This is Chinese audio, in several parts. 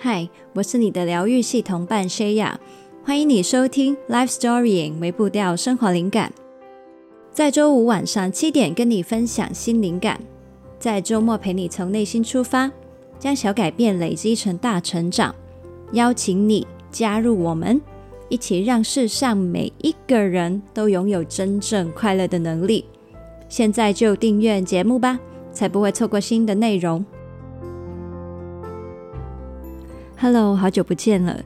嗨，我是你的疗愈系统伴 Shaya，欢迎你收听 Life Storying 微步调生活灵感，在周五晚上七点跟你分享新灵感，在周末陪你从内心出发，将小改变累积成大成长，邀请你加入我们，一起让世上每一个人都拥有真正快乐的能力。现在就订阅节目吧，才不会错过新的内容。Hello，好久不见了。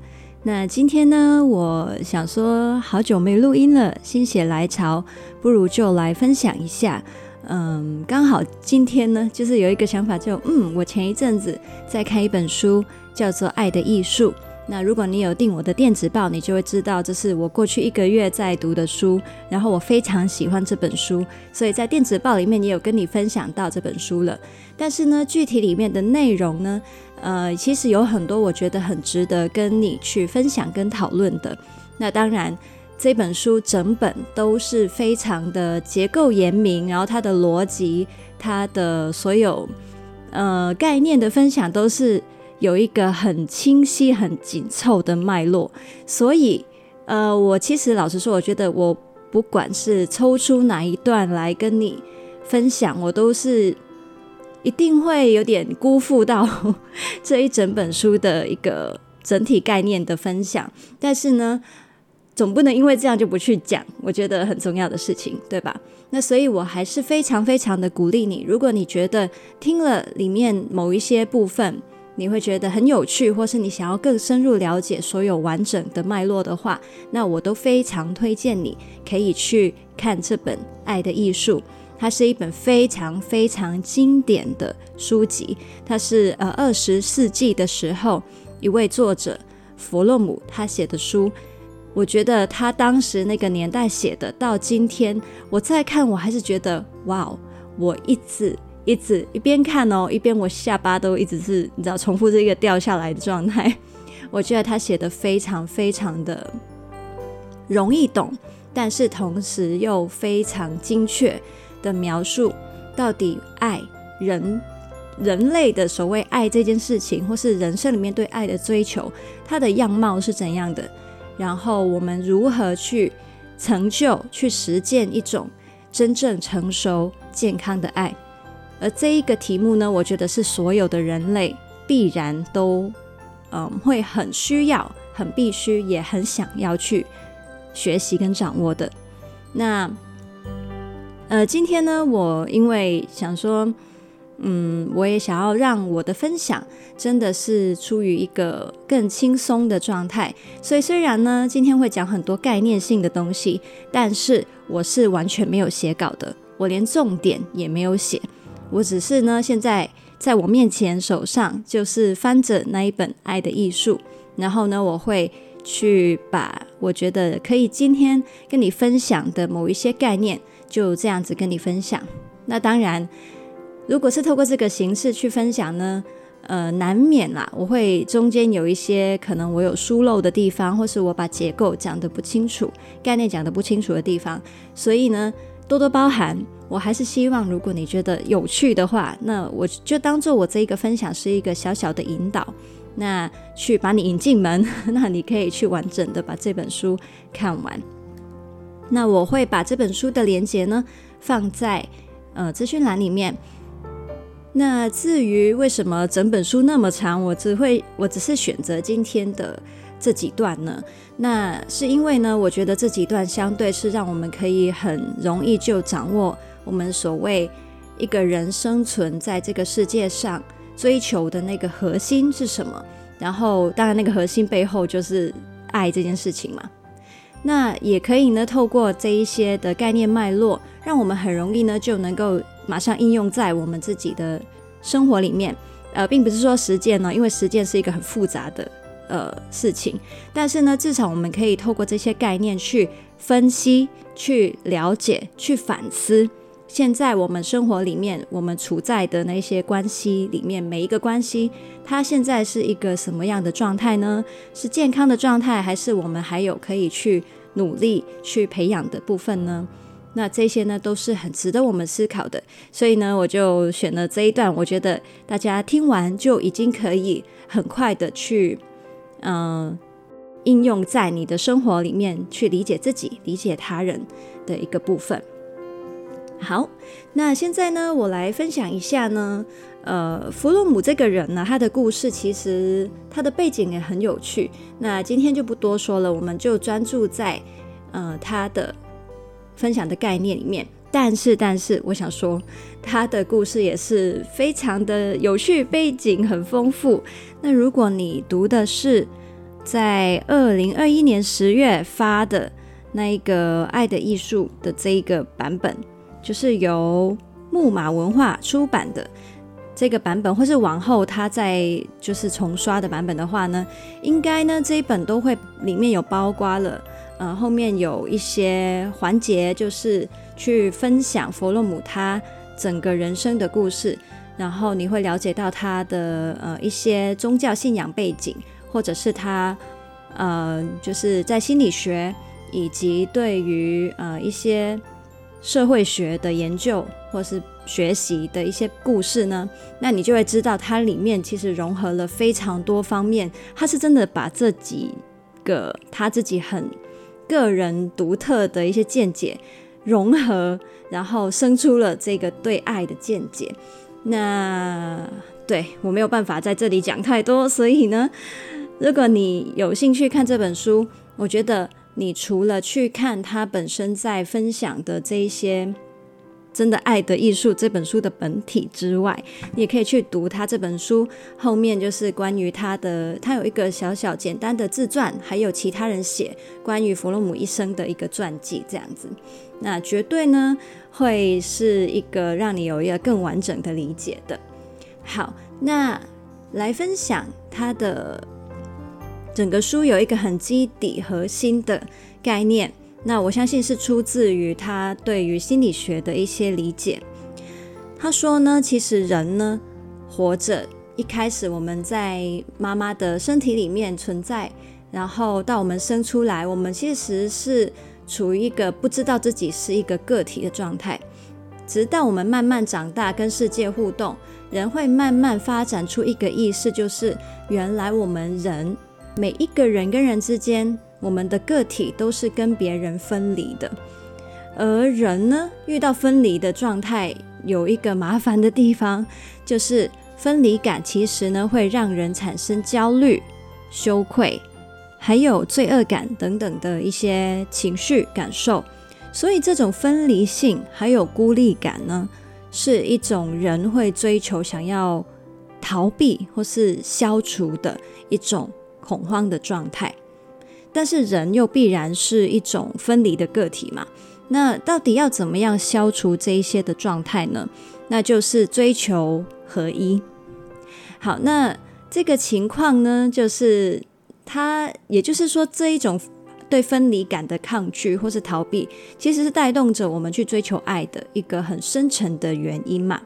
那今天呢，我想说好久没录音了，心血来潮，不如就来分享一下。嗯，刚好今天呢，就是有一个想法就，就嗯，我前一阵子在看一本书，叫做《爱的艺术》。那如果你有订我的电子报，你就会知道这是我过去一个月在读的书，然后我非常喜欢这本书，所以在电子报里面也有跟你分享到这本书了。但是呢，具体里面的内容呢，呃，其实有很多我觉得很值得跟你去分享跟讨论的。那当然，这本书整本都是非常的结构严明，然后它的逻辑、它的所有呃概念的分享都是有一个很清晰、很紧凑的脉络。所以，呃，我其实老实说，我觉得我不管是抽出哪一段来跟你分享，我都是。一定会有点辜负到 这一整本书的一个整体概念的分享，但是呢，总不能因为这样就不去讲，我觉得很重要的事情，对吧？那所以我还是非常非常的鼓励你，如果你觉得听了里面某一些部分，你会觉得很有趣，或是你想要更深入了解所有完整的脉络的话，那我都非常推荐你可以去看这本《爱的艺术》。它是一本非常非常经典的书籍，它是呃二十世纪的时候一位作者弗洛姆他写的书。我觉得他当时那个年代写的，到今天我再看，我还是觉得哇，我一直一直一边看哦，一边我下巴都一直是你知道重复这个掉下来的状态。我觉得他写的非常非常的容易懂，但是同时又非常精确。的描述，到底爱人人类的所谓爱这件事情，或是人生里面对爱的追求，它的样貌是怎样的？然后我们如何去成就、去实践一种真正成熟、健康的爱？而这一个题目呢，我觉得是所有的人类必然都嗯会很需要、很必须、也很想要去学习跟掌握的。那。呃，今天呢，我因为想说，嗯，我也想要让我的分享真的是出于一个更轻松的状态，所以虽然呢，今天会讲很多概念性的东西，但是我是完全没有写稿的，我连重点也没有写，我只是呢，现在在我面前手上就是翻着那一本《爱的艺术》，然后呢，我会去把我觉得可以今天跟你分享的某一些概念。就这样子跟你分享。那当然，如果是透过这个形式去分享呢，呃，难免啦，我会中间有一些可能我有疏漏的地方，或是我把结构讲得不清楚、概念讲得不清楚的地方，所以呢，多多包涵。我还是希望，如果你觉得有趣的话，那我就当做我这一个分享是一个小小的引导，那去把你引进门，那你可以去完整的把这本书看完。那我会把这本书的连接呢放在呃资讯栏里面。那至于为什么整本书那么长，我只会我只是选择今天的这几段呢？那是因为呢，我觉得这几段相对是让我们可以很容易就掌握我们所谓一个人生存在这个世界上追求的那个核心是什么。然后，当然那个核心背后就是爱这件事情嘛。那也可以呢，透过这一些的概念脉络，让我们很容易呢就能够马上应用在我们自己的生活里面。呃，并不是说实践呢，因为实践是一个很复杂的呃事情。但是呢，至少我们可以透过这些概念去分析、去了解、去反思。现在我们生活里面，我们处在的那些关系里面，每一个关系，它现在是一个什么样的状态呢？是健康的状态，还是我们还有可以去努力去培养的部分呢？那这些呢都是很值得我们思考的，所以呢，我就选了这一段。我觉得大家听完就已经可以很快的去，嗯、呃，应用在你的生活里面，去理解自己、理解他人的一个部分。好，那现在呢，我来分享一下呢，呃，弗洛姆这个人呢，他的故事其实他的背景也很有趣。那今天就不多说了，我们就专注在呃他的。分享的概念里面，但是但是，我想说，他的故事也是非常的有趣，背景很丰富。那如果你读的是在二零二一年十月发的那一个《爱的艺术》的这一个版本，就是由木马文化出版的这个版本，或是往后他在就是重刷的版本的话呢，应该呢这一本都会里面有包括了。呃，后面有一些环节，就是去分享弗洛姆他整个人生的故事，然后你会了解到他的呃一些宗教信仰背景，或者是他呃就是在心理学以及对于呃一些社会学的研究或是学习的一些故事呢，那你就会知道它里面其实融合了非常多方面，他是真的把这几个他自己很。个人独特的一些见解融合，然后生出了这个对爱的见解。那对我没有办法在这里讲太多，所以呢，如果你有兴趣看这本书，我觉得你除了去看他本身在分享的这一些。真的爱的艺术这本书的本体之外，你也可以去读他这本书后面，就是关于他的，他有一个小小简单的自传，还有其他人写关于弗洛姆一生的一个传记，这样子，那绝对呢会是一个让你有一个更完整的理解的。好，那来分享他的整个书有一个很基底核心的概念。那我相信是出自于他对于心理学的一些理解。他说呢，其实人呢活着，一开始我们在妈妈的身体里面存在，然后到我们生出来，我们其实是处于一个不知道自己是一个个体的状态。直到我们慢慢长大，跟世界互动，人会慢慢发展出一个意识，就是原来我们人每一个人跟人之间。我们的个体都是跟别人分离的，而人呢，遇到分离的状态，有一个麻烦的地方，就是分离感其实呢会让人产生焦虑、羞愧，还有罪恶感等等的一些情绪感受。所以这种分离性还有孤立感呢，是一种人会追求、想要逃避或是消除的一种恐慌的状态。但是人又必然是一种分离的个体嘛？那到底要怎么样消除这一些的状态呢？那就是追求合一。好，那这个情况呢，就是它，也就是说，这一种对分离感的抗拒或是逃避，其实是带动着我们去追求爱的一个很深层的原因嘛。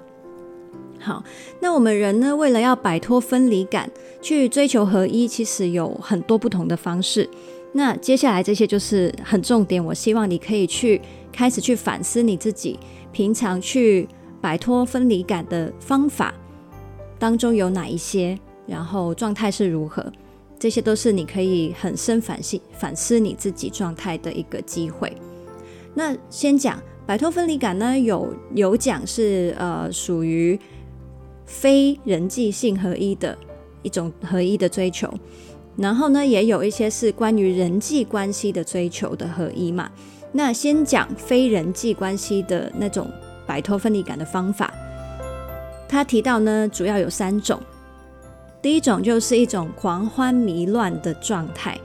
好，那我们人呢，为了要摆脱分离感，去追求合一，其实有很多不同的方式。那接下来这些就是很重点，我希望你可以去开始去反思你自己平常去摆脱分离感的方法当中有哪一些，然后状态是如何，这些都是你可以很深反省、反思你自己状态的一个机会。那先讲摆脱分离感呢，有有讲是呃属于非人际性合一的一种合一的追求。然后呢，也有一些是关于人际关系的追求的合一嘛。那先讲非人际关系的那种摆脱分离感的方法。他提到呢，主要有三种。第一种就是一种狂欢迷乱的状态，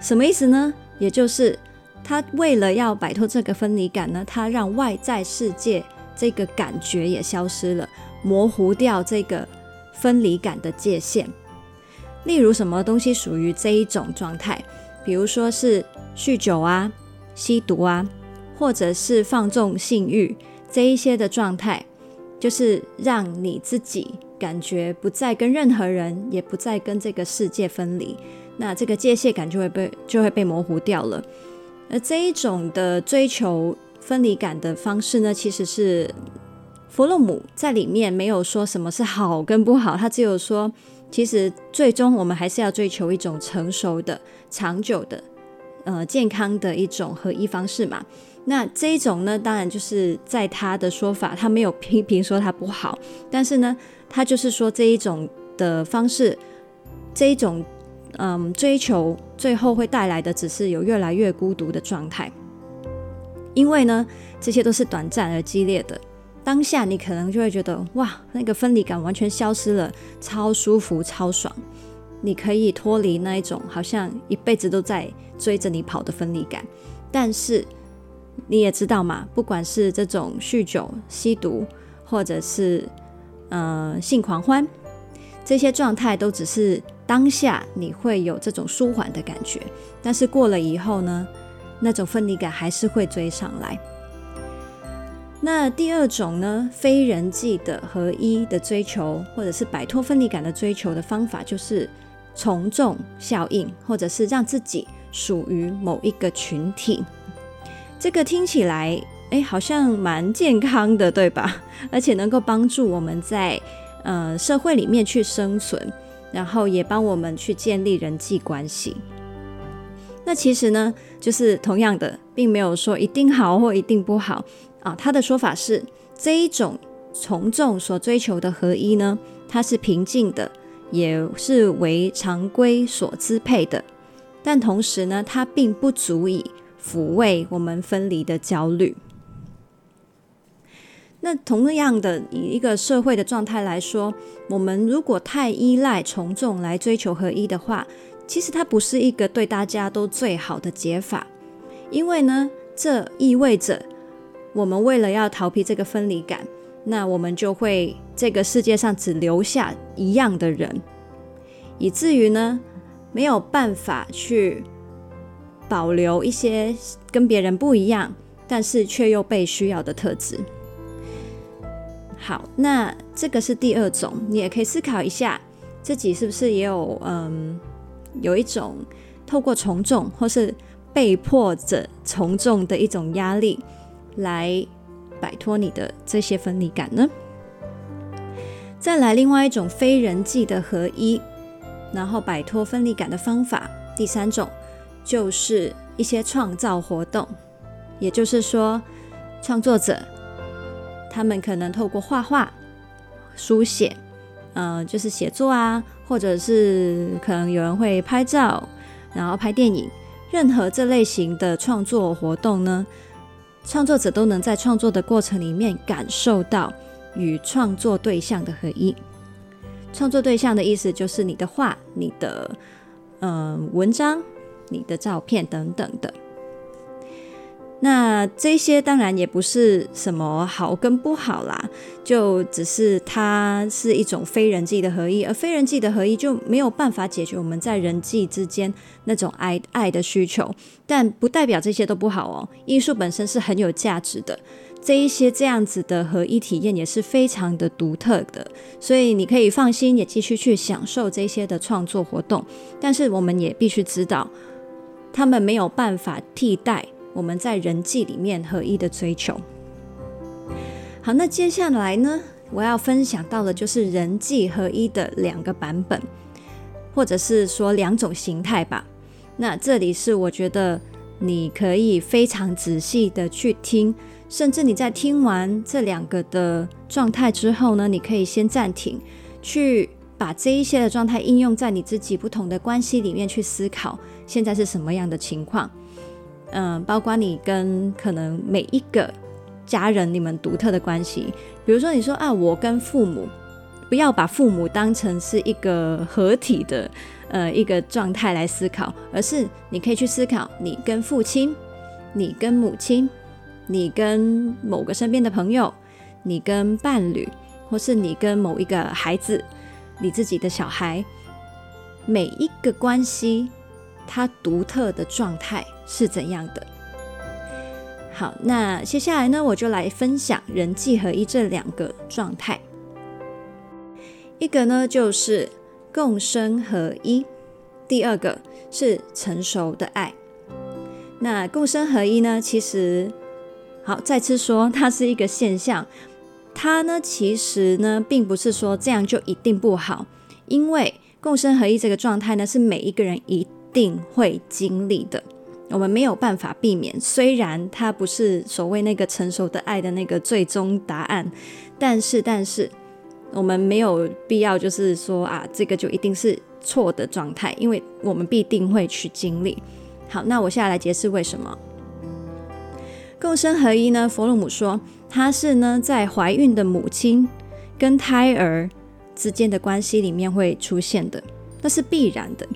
什么意思呢？也就是他为了要摆脱这个分离感呢，他让外在世界这个感觉也消失了，模糊掉这个分离感的界限。例如什么东西属于这一种状态？比如说是酗酒啊、吸毒啊，或者是放纵性欲这一些的状态，就是让你自己感觉不再跟任何人，也不再跟这个世界分离，那这个界限感就会被就会被模糊掉了。而这一种的追求分离感的方式呢，其实是弗洛姆在里面没有说什么是好跟不好，他只有说，其实最终我们还是要追求一种成熟的、长久的、呃健康的一种合一方式嘛。那这一种呢，当然就是在他的说法，他没有批评说他不好，但是呢，他就是说这一种的方式，这一种嗯追求，最后会带来的只是有越来越孤独的状态。因为呢，这些都是短暂而激烈的，当下你可能就会觉得哇，那个分离感完全消失了，超舒服、超爽，你可以脱离那一种好像一辈子都在追着你跑的分离感。但是你也知道嘛，不管是这种酗酒、吸毒，或者是呃性狂欢，这些状态都只是当下你会有这种舒缓的感觉，但是过了以后呢，那种分离感还是会追上来。那第二种呢，非人际的合一的追求，或者是摆脱分离感的追求的方法，就是从众效应，或者是让自己属于某一个群体。这个听起来，哎，好像蛮健康的，对吧？而且能够帮助我们在呃社会里面去生存，然后也帮我们去建立人际关系。那其实呢，就是同样的，并没有说一定好或一定不好啊。他的说法是，这一种从众所追求的合一呢，它是平静的，也是为常规所支配的，但同时呢，它并不足以抚慰我们分离的焦虑。那同样的，以一个社会的状态来说，我们如果太依赖从众来追求合一的话，其实它不是一个对大家都最好的解法，因为呢，这意味着我们为了要逃避这个分离感，那我们就会这个世界上只留下一样的人，以至于呢，没有办法去保留一些跟别人不一样，但是却又被需要的特质。好，那这个是第二种，你也可以思考一下，自己是不是也有嗯。有一种透过从众或是被迫着从众的一种压力，来摆脱你的这些分离感呢？再来，另外一种非人际的合一，然后摆脱分离感的方法，第三种就是一些创造活动，也就是说，创作者他们可能透过画画、书写。呃，就是写作啊，或者是可能有人会拍照，然后拍电影，任何这类型的创作活动呢，创作者都能在创作的过程里面感受到与创作对象的合一。创作对象的意思就是你的画、你的呃文章、你的照片等等的。那这些当然也不是什么好跟不好啦，就只是它是一种非人际的合一，而非人际的合一就没有办法解决我们在人际之间那种爱爱的需求，但不代表这些都不好哦。艺术本身是很有价值的，这一些这样子的合一体验也是非常的独特的，所以你可以放心，也继续去享受这些的创作活动。但是我们也必须知道，他们没有办法替代。我们在人际里面合一的追求。好，那接下来呢，我要分享到的就是人际合一的两个版本，或者是说两种形态吧。那这里是我觉得你可以非常仔细的去听，甚至你在听完这两个的状态之后呢，你可以先暂停，去把这一些的状态应用在你自己不同的关系里面去思考，现在是什么样的情况。嗯，包括你跟可能每一个家人，你们独特的关系。比如说，你说啊，我跟父母，不要把父母当成是一个合体的呃一个状态来思考，而是你可以去思考你跟父亲、你跟母亲、你跟某个身边的朋友、你跟伴侣，或是你跟某一个孩子、你自己的小孩，每一个关系。它独特的状态是怎样的？好，那接下来呢，我就来分享人际合一这两个状态。一个呢就是共生合一，第二个是成熟的爱。那共生合一呢，其实好，再次说，它是一个现象。它呢，其实呢，并不是说这样就一定不好，因为共生合一这个状态呢，是每一个人一定会经历的，我们没有办法避免。虽然它不是所谓那个成熟的爱的那个最终答案，但是，但是我们没有必要就是说啊，这个就一定是错的状态，因为我们必定会去经历。好，那我现在来解释为什么。共生合一呢？佛洛姆说，它是呢在怀孕的母亲跟胎儿之间的关系里面会出现的，那是必然的，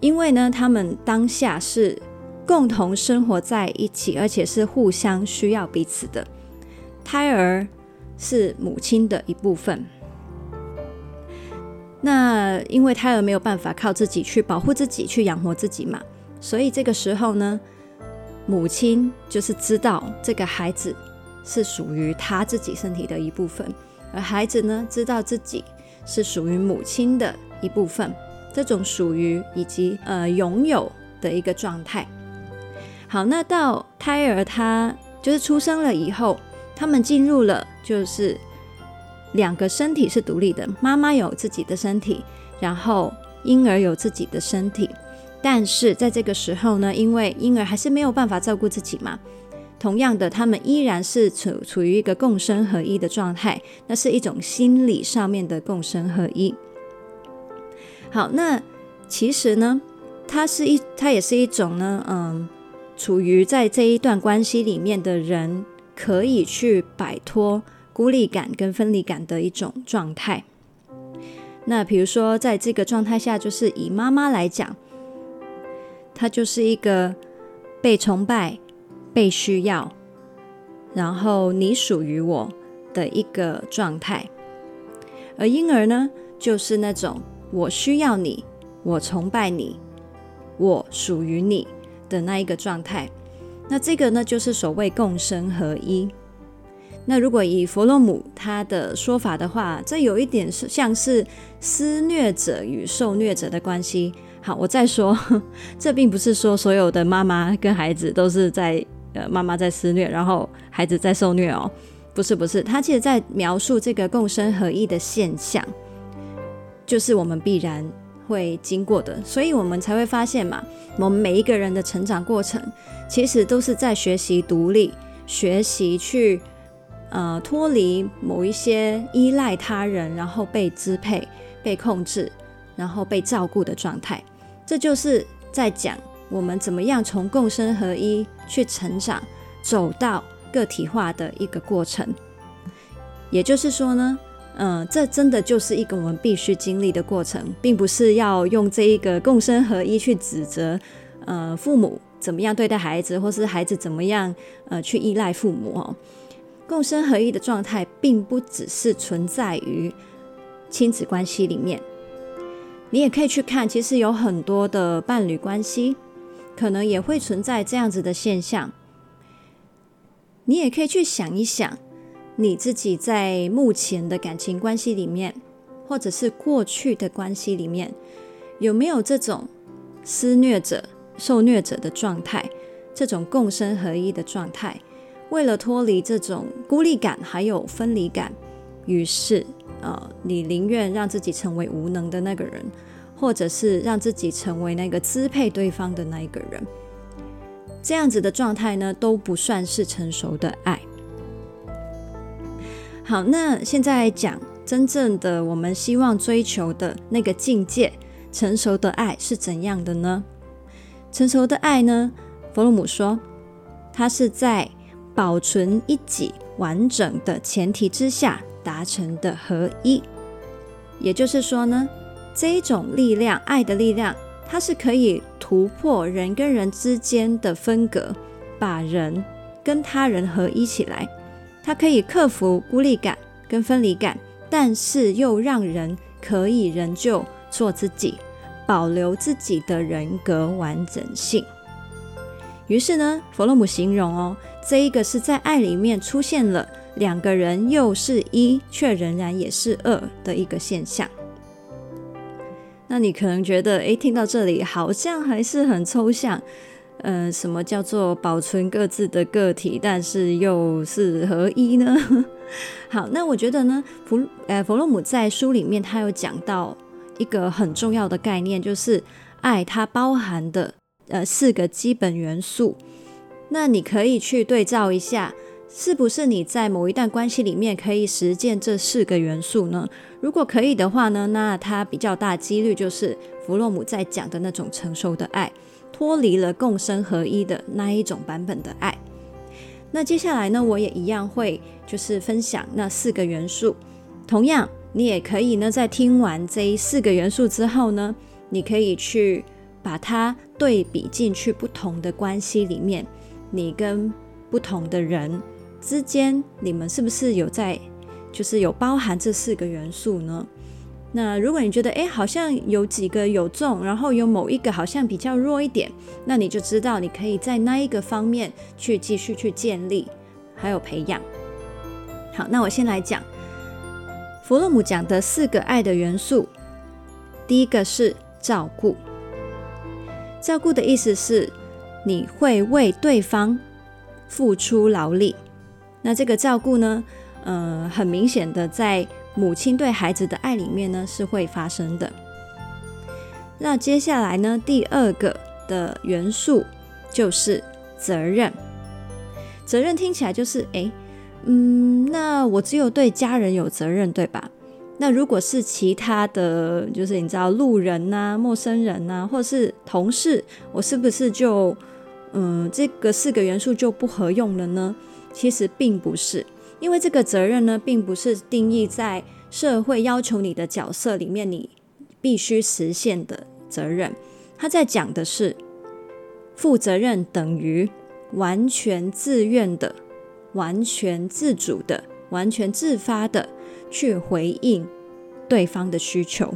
因为呢他们当下是共同生活在一起，而且是互相需要彼此的。胎儿是母亲的一部分，那因为胎儿没有办法靠自己去保护自己，去养活自己嘛，所以这个时候呢。母亲就是知道这个孩子是属于他自己身体的一部分，而孩子呢，知道自己是属于母亲的一部分。这种属于以及呃拥有的一个状态。好，那到胎儿他就是出生了以后，他们进入了就是两个身体是独立的，妈妈有自己的身体，然后婴儿有自己的身体。但是在这个时候呢，因为婴儿还是没有办法照顾自己嘛，同样的，他们依然是处处于一个共生合一的状态，那是一种心理上面的共生合一。好，那其实呢，它是一，它也是一种呢，嗯，处于在这一段关系里面的人可以去摆脱孤立感跟分离感的一种状态。那比如说，在这个状态下，就是以妈妈来讲。她就是一个被崇拜、被需要，然后你属于我的一个状态。而婴儿呢，就是那种我需要你，我崇拜你，我属于你的那一个状态。那这个呢，就是所谓共生合一。那如果以弗洛姆他的说法的话，这有一点是像是施虐者与受虐者的关系。好，我再说，这并不是说所有的妈妈跟孩子都是在呃妈妈在施虐，然后孩子在受虐哦，不是不是，他其实在描述这个共生合一的现象，就是我们必然会经过的，所以我们才会发现嘛，我们每一个人的成长过程，其实都是在学习独立，学习去呃脱离某一些依赖他人，然后被支配、被控制，然后被照顾的状态。这就是在讲我们怎么样从共生合一去成长，走到个体化的一个过程。也就是说呢，嗯、这真的就是一个我们必须经历的过程，并不是要用这一个共生合一去指责，呃，父母怎么样对待孩子，或是孩子怎么样，呃，去依赖父母哦。共生合一的状态，并不只是存在于亲子关系里面。你也可以去看，其实有很多的伴侣关系，可能也会存在这样子的现象。你也可以去想一想，你自己在目前的感情关系里面，或者是过去的关系里面，有没有这种施虐者、受虐者的状态，这种共生合一的状态？为了脱离这种孤立感，还有分离感，于是。呃，你宁愿让自己成为无能的那个人，或者是让自己成为那个支配对方的那一个人，这样子的状态呢，都不算是成熟的爱。好，那现在讲真正的我们希望追求的那个境界，成熟的爱是怎样的呢？成熟的爱呢，弗洛姆说，它是在保存一己完整的前提之下。达成的合一，也就是说呢，这一种力量，爱的力量，它是可以突破人跟人之间的分隔，把人跟他人合一起来。它可以克服孤立感跟分离感，但是又让人可以仍旧做自己，保留自己的人格完整性。于是呢，弗洛姆形容哦，这一个是在爱里面出现了。两个人又是一，却仍然也是二的一个现象。那你可能觉得，诶，听到这里好像还是很抽象。呃，什么叫做保存各自的个体，但是又是合一呢？好，那我觉得呢，弗呃弗洛姆在书里面他有讲到一个很重要的概念，就是爱它包含的呃四个基本元素。那你可以去对照一下，是不是你在某一段关系里面可以实践这四个元素呢？如果可以的话呢，那它比较大几率就是弗洛姆在讲的那种成熟的爱。脱离了共生合一的那一种版本的爱。那接下来呢，我也一样会就是分享那四个元素。同样，你也可以呢，在听完这四个元素之后呢，你可以去把它对比进去不同的关系里面，你跟不同的人之间，你们是不是有在，就是有包含这四个元素呢？那如果你觉得诶，好像有几个有中，然后有某一个好像比较弱一点，那你就知道你可以在那一个方面去继续去建立，还有培养。好，那我先来讲弗洛姆讲的四个爱的元素。第一个是照顾，照顾的意思是你会为对方付出劳力。那这个照顾呢，呃，很明显的在。母亲对孩子的爱里面呢，是会发生的。那接下来呢，第二个的元素就是责任。责任听起来就是，诶，嗯，那我只有对家人有责任，对吧？那如果是其他的就是你知道路人呐、陌生人呐，或是同事，我是不是就，嗯，这个四个元素就不合用了呢？其实并不是。因为这个责任呢，并不是定义在社会要求你的角色里面，你必须实现的责任。他在讲的是，负责任等于完全自愿的、完全自主的、完全自发的去回应对方的需求。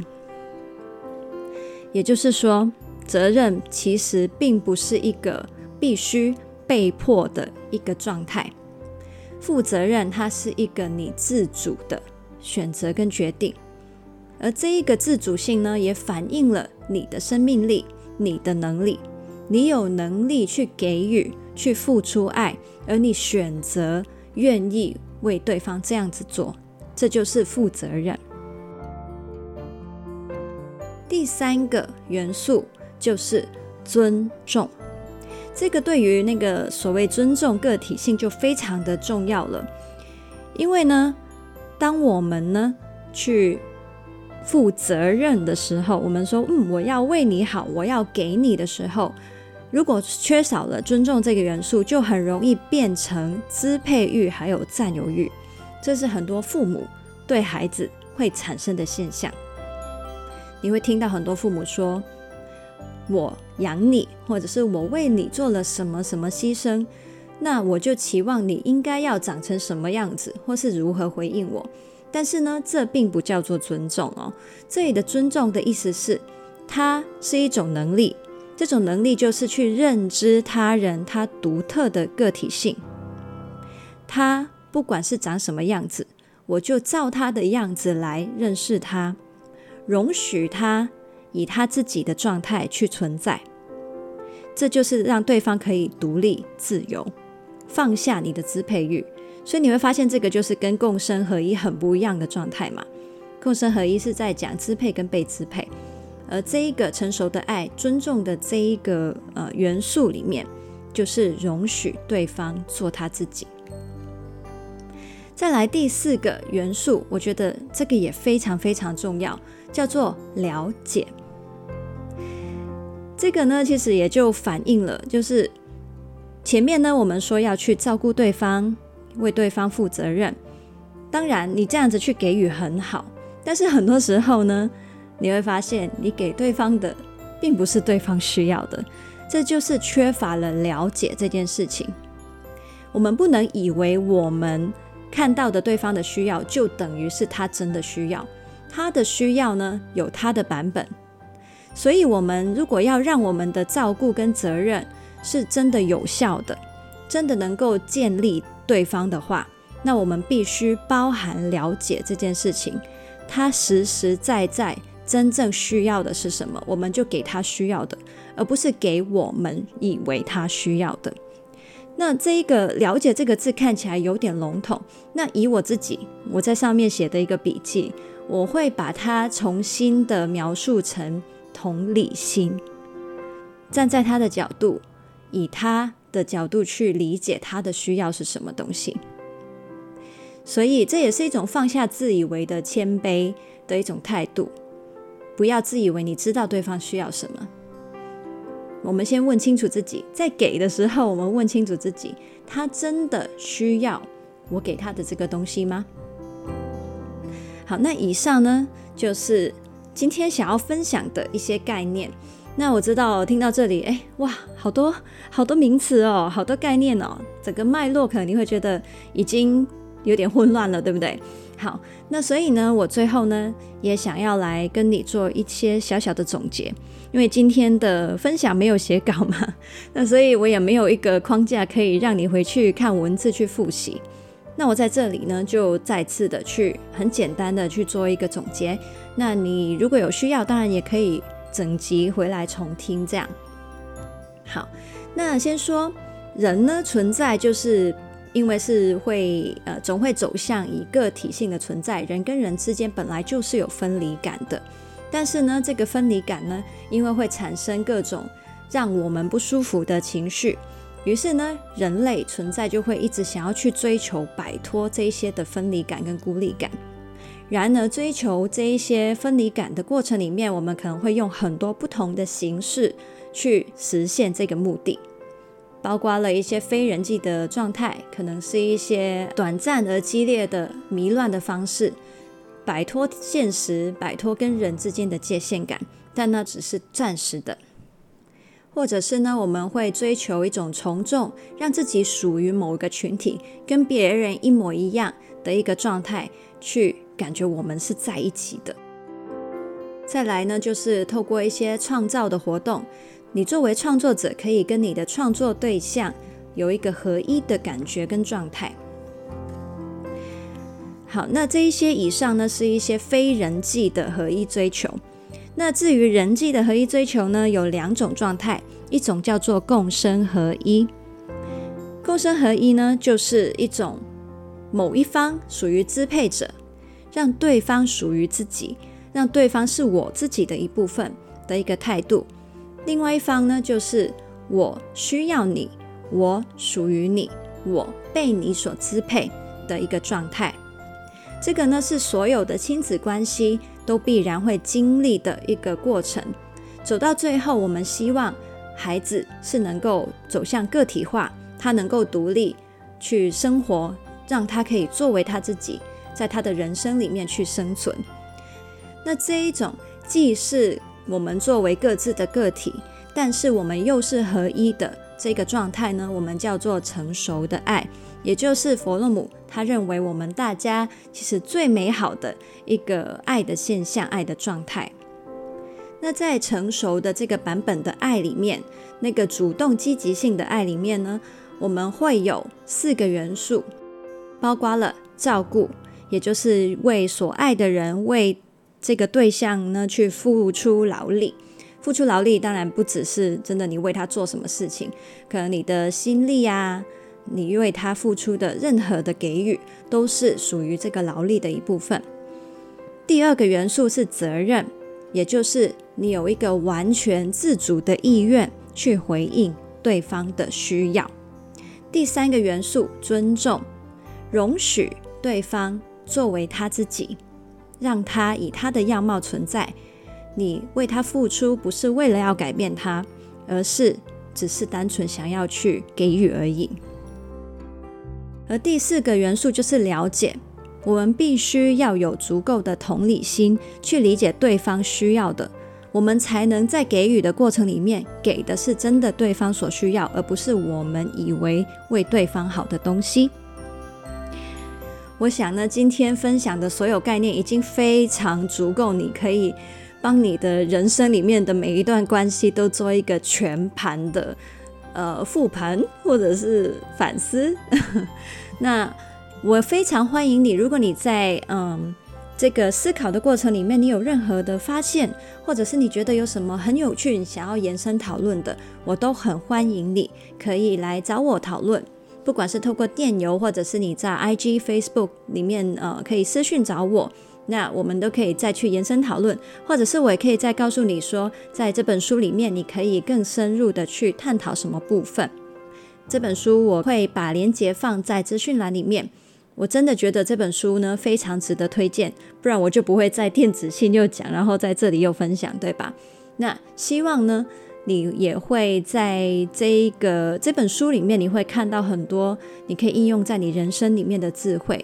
也就是说，责任其实并不是一个必须被迫的一个状态。负责任，它是一个你自主的选择跟决定，而这一个自主性呢，也反映了你的生命力、你的能力，你有能力去给予、去付出爱，而你选择愿意为对方这样子做，这就是负责任。第三个元素就是尊重。这个对于那个所谓尊重个体性就非常的重要了，因为呢，当我们呢去负责任的时候，我们说，嗯，我要为你好，我要给你的时候，如果缺少了尊重这个元素，就很容易变成支配欲还有占有欲，这是很多父母对孩子会产生的现象。你会听到很多父母说。我养你，或者是我为你做了什么什么牺牲，那我就期望你应该要长成什么样子，或是如何回应我。但是呢，这并不叫做尊重哦。这里的尊重的意思是，它是一种能力，这种能力就是去认知他人他独特的个体性。他不管是长什么样子，我就照他的样子来认识他，容许他。以他自己的状态去存在，这就是让对方可以独立自由，放下你的支配欲。所以你会发现，这个就是跟共生合一很不一样的状态嘛。共生合一是在讲支配跟被支配，而这一个成熟的爱、尊重的这一个呃元素里面，就是容许对方做他自己。再来第四个元素，我觉得这个也非常非常重要，叫做了解。这个呢，其实也就反映了，就是前面呢，我们说要去照顾对方，为对方负责任。当然，你这样子去给予很好，但是很多时候呢，你会发现你给对方的并不是对方需要的，这就是缺乏了了解这件事情。我们不能以为我们看到的对方的需要，就等于是他真的需要。他的需要呢，有他的版本。所以，我们如果要让我们的照顾跟责任是真的有效的，真的能够建立对方的话，那我们必须包含了解这件事情，他实实在在真正需要的是什么，我们就给他需要的，而不是给我们以为他需要的。那这一个了解这个字看起来有点笼统。那以我自己我在上面写的一个笔记，我会把它重新的描述成同理心，站在他的角度，以他的角度去理解他的需要是什么东西。所以这也是一种放下自以为的谦卑的一种态度，不要自以为你知道对方需要什么。我们先问清楚自己，在给的时候，我们问清楚自己，他真的需要我给他的这个东西吗？好，那以上呢，就是今天想要分享的一些概念。那我知道听到这里，哎，哇，好多好多名词哦，好多概念哦，整个脉络可能你会觉得已经有点混乱了，对不对？好，那所以呢，我最后呢，也想要来跟你做一些小小的总结。因为今天的分享没有写稿嘛，那所以我也没有一个框架可以让你回去看文字去复习。那我在这里呢，就再次的去很简单的去做一个总结。那你如果有需要，当然也可以整集回来重听这样。好，那先说人呢，存在，就是因为是会呃总会走向以个体性的存在，人跟人之间本来就是有分离感的。但是呢，这个分离感呢，因为会产生各种让我们不舒服的情绪，于是呢，人类存在就会一直想要去追求摆脱这一些的分离感跟孤立感。然而，追求这一些分离感的过程里面，我们可能会用很多不同的形式去实现这个目的，包括了一些非人际的状态，可能是一些短暂而激烈的迷乱的方式。摆脱现实，摆脱跟人之间的界限感，但那只是暂时的；或者是呢，我们会追求一种从众，让自己属于某一个群体，跟别人一模一样的一个状态，去感觉我们是在一起的。再来呢，就是透过一些创造的活动，你作为创作者，可以跟你的创作对象有一个合一的感觉跟状态。好，那这一些以上呢，是一些非人际的合一追求。那至于人际的合一追求呢，有两种状态，一种叫做共生合一。共生合一呢，就是一种某一方属于支配者，让对方属于自己，让对方是我自己的一部分的一个态度。另外一方呢，就是我需要你，我属于你，我被你所支配的一个状态。这个呢，是所有的亲子关系都必然会经历的一个过程。走到最后，我们希望孩子是能够走向个体化，他能够独立去生活，让他可以作为他自己，在他的人生里面去生存。那这一种既是我们作为各自的个体，但是我们又是合一的这个状态呢，我们叫做成熟的爱。也就是弗洛姆，他认为我们大家其实最美好的一个爱的现象、爱的状态。那在成熟的这个版本的爱里面，那个主动积极性的爱里面呢，我们会有四个元素，包括了照顾，也就是为所爱的人、为这个对象呢去付出劳力。付出劳力当然不只是真的你为他做什么事情，可能你的心力啊。你为他付出的任何的给予，都是属于这个劳力的一部分。第二个元素是责任，也就是你有一个完全自主的意愿去回应对方的需要。第三个元素尊重，容许对方作为他自己，让他以他的样貌存在。你为他付出，不是为了要改变他，而是只是单纯想要去给予而已。而第四个元素就是了解，我们必须要有足够的同理心去理解对方需要的，我们才能在给予的过程里面给的是真的对方所需要，而不是我们以为为对方好的东西。我想呢，今天分享的所有概念已经非常足够，你可以帮你的人生里面的每一段关系都做一个全盘的。呃，复盘或者是反思，那我非常欢迎你。如果你在嗯这个思考的过程里面，你有任何的发现，或者是你觉得有什么很有趣，想要延伸讨论的，我都很欢迎你可以来找我讨论。不管是透过电邮，或者是你在 IG、Facebook 里面，呃，可以私讯找我，那我们都可以再去延伸讨论，或者是我也可以再告诉你说，在这本书里面，你可以更深入的去探讨什么部分。这本书我会把链接放在资讯栏里面。我真的觉得这本书呢，非常值得推荐，不然我就不会在电子信又讲，然后在这里又分享，对吧？那希望呢，你也会在这一个这本书里面，你会看到很多你可以应用在你人生里面的智慧。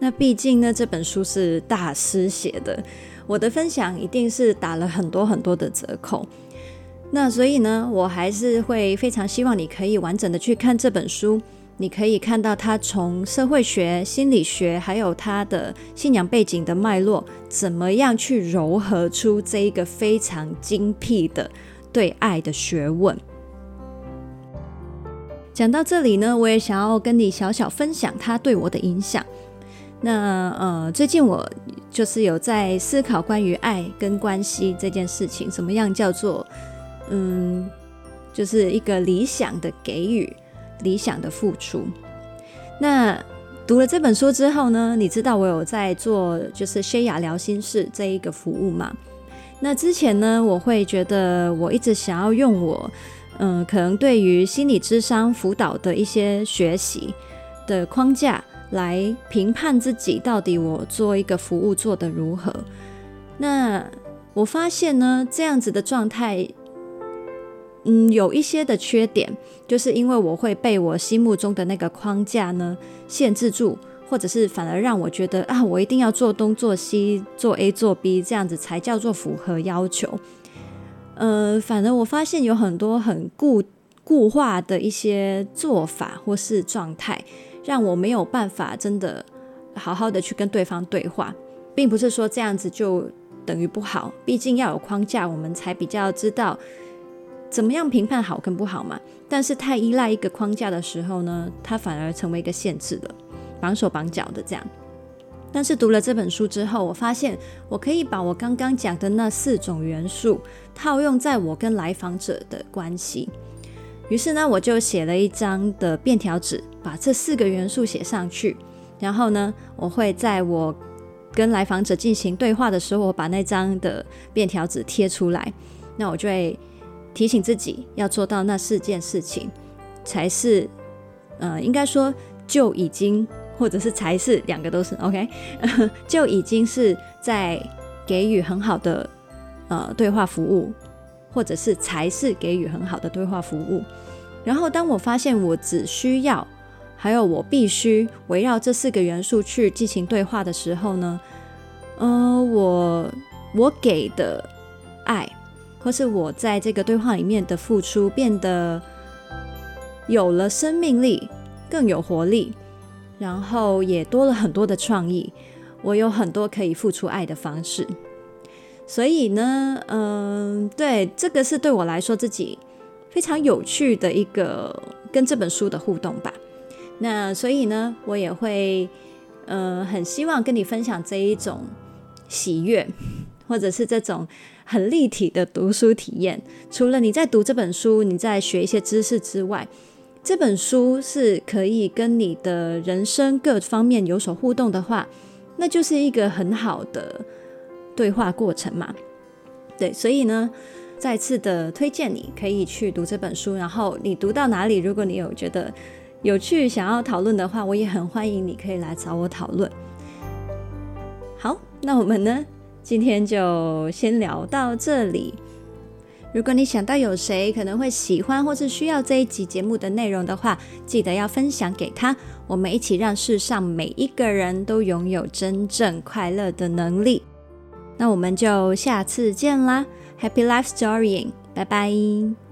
那毕竟呢，这本书是大师写的，我的分享一定是打了很多很多的折扣。那所以呢，我还是会非常希望你可以完整的去看这本书。你可以看到他从社会学、心理学，还有他的信仰背景的脉络，怎么样去糅合出这一个非常精辟的对爱的学问。讲到这里呢，我也想要跟你小小分享他对我的影响。那呃，最近我就是有在思考关于爱跟关系这件事情，怎么样叫做嗯，就是一个理想的给予。理想的付出。那读了这本书之后呢，你知道我有在做就是 Shaya 疗心事这一个服务吗？那之前呢，我会觉得我一直想要用我嗯，可能对于心理智商辅导的一些学习的框架来评判自己到底我做一个服务做得如何。那我发现呢，这样子的状态。嗯，有一些的缺点，就是因为我会被我心目中的那个框架呢限制住，或者是反而让我觉得啊，我一定要做东做西，做 A 做 B，这样子才叫做符合要求。呃，反而我发现有很多很固固化的一些做法或是状态，让我没有办法真的好好的去跟对方对话，并不是说这样子就等于不好，毕竟要有框架，我们才比较知道。怎么样评判好跟不好嘛？但是太依赖一个框架的时候呢，它反而成为一个限制了，绑手绑脚的这样。但是读了这本书之后，我发现我可以把我刚刚讲的那四种元素套用在我跟来访者的关系。于是呢，我就写了一张的便条纸，把这四个元素写上去。然后呢，我会在我跟来访者进行对话的时候，我把那张的便条纸贴出来。那我就会。提醒自己要做到那四件事情，才是，呃，应该说就已经，或者是才是两个都是 OK，就已经是在给予很好的呃对话服务，或者是才是给予很好的对话服务。然后当我发现我只需要，还有我必须围绕这四个元素去进行对话的时候呢，呃，我我给的爱。或是我在这个对话里面的付出变得有了生命力，更有活力，然后也多了很多的创意。我有很多可以付出爱的方式，所以呢，嗯，对，这个是对我来说自己非常有趣的一个跟这本书的互动吧。那所以呢，我也会，呃，很希望跟你分享这一种喜悦，或者是这种。很立体的读书体验，除了你在读这本书，你在学一些知识之外，这本书是可以跟你的人生各方面有所互动的话，那就是一个很好的对话过程嘛。对，所以呢，再次的推荐你可以去读这本书，然后你读到哪里，如果你有觉得有趣想要讨论的话，我也很欢迎你可以来找我讨论。好，那我们呢？今天就先聊到这里。如果你想到有谁可能会喜欢或是需要这一集节目的内容的话，记得要分享给他。我们一起让世上每一个人都拥有真正快乐的能力。那我们就下次见啦！Happy Life Storying，拜拜。